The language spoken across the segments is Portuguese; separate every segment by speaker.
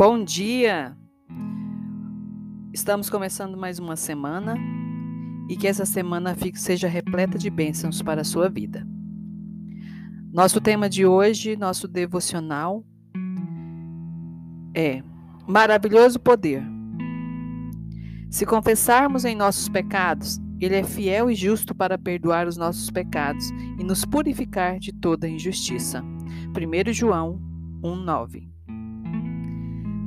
Speaker 1: Bom dia! Estamos começando mais uma semana e que essa semana seja repleta de bênçãos para a sua vida. Nosso tema de hoje, nosso devocional, é Maravilhoso Poder. Se confessarmos em nossos pecados, Ele é fiel e justo para perdoar os nossos pecados e nos purificar de toda injustiça. 1 João 1,9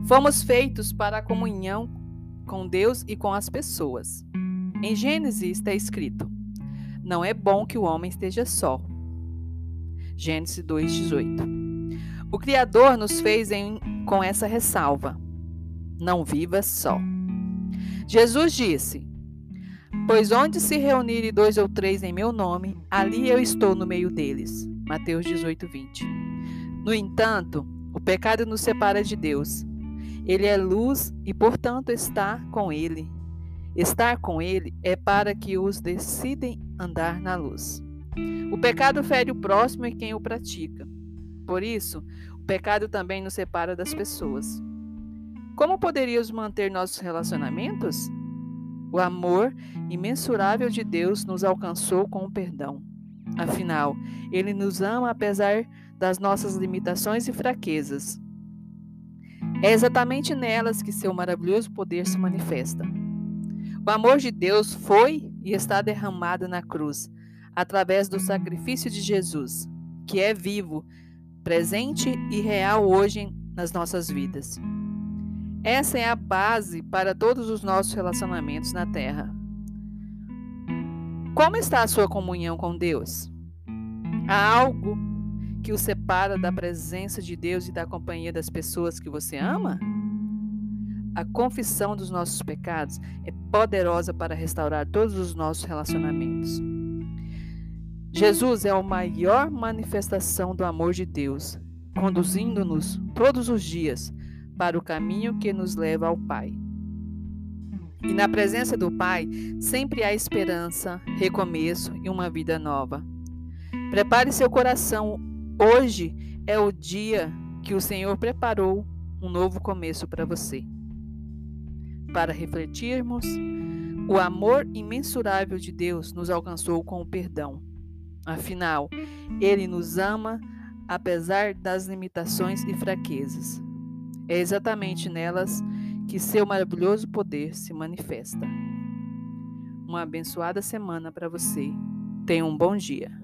Speaker 1: Fomos feitos para a comunhão com Deus e com as pessoas. Em Gênesis está escrito: Não é bom que o homem esteja só. Gênesis 2:18. O Criador nos fez em, com essa ressalva: Não viva só. Jesus disse: Pois onde se reunirem dois ou três em meu nome, ali eu estou no meio deles. Mateus 18:20. No entanto, o pecado nos separa de Deus ele é luz e, portanto, está com ele. Estar com ele é para que os decidem andar na luz. O pecado fere o próximo e quem o pratica. Por isso, o pecado também nos separa das pessoas. Como poderíamos manter nossos relacionamentos? O amor imensurável de Deus nos alcançou com o perdão. Afinal, Ele nos ama apesar das nossas limitações e fraquezas. É exatamente nelas que seu maravilhoso poder se manifesta. O amor de Deus foi e está derramado na cruz, através do sacrifício de Jesus, que é vivo, presente e real hoje nas nossas vidas. Essa é a base para todos os nossos relacionamentos na Terra. Como está a sua comunhão com Deus? Há algo que o separa da presença de Deus e da companhia das pessoas que você ama? A confissão dos nossos pecados é poderosa para restaurar todos os nossos relacionamentos. Jesus é a maior manifestação do amor de Deus, conduzindo-nos todos os dias para o caminho que nos leva ao Pai. E na presença do Pai sempre há esperança, recomeço e uma vida nova. Prepare seu coração Hoje é o dia que o Senhor preparou um novo começo para você. Para refletirmos, o amor imensurável de Deus nos alcançou com o perdão. Afinal, Ele nos ama apesar das limitações e fraquezas. É exatamente nelas que seu maravilhoso poder se manifesta. Uma abençoada semana para você. Tenha um bom dia.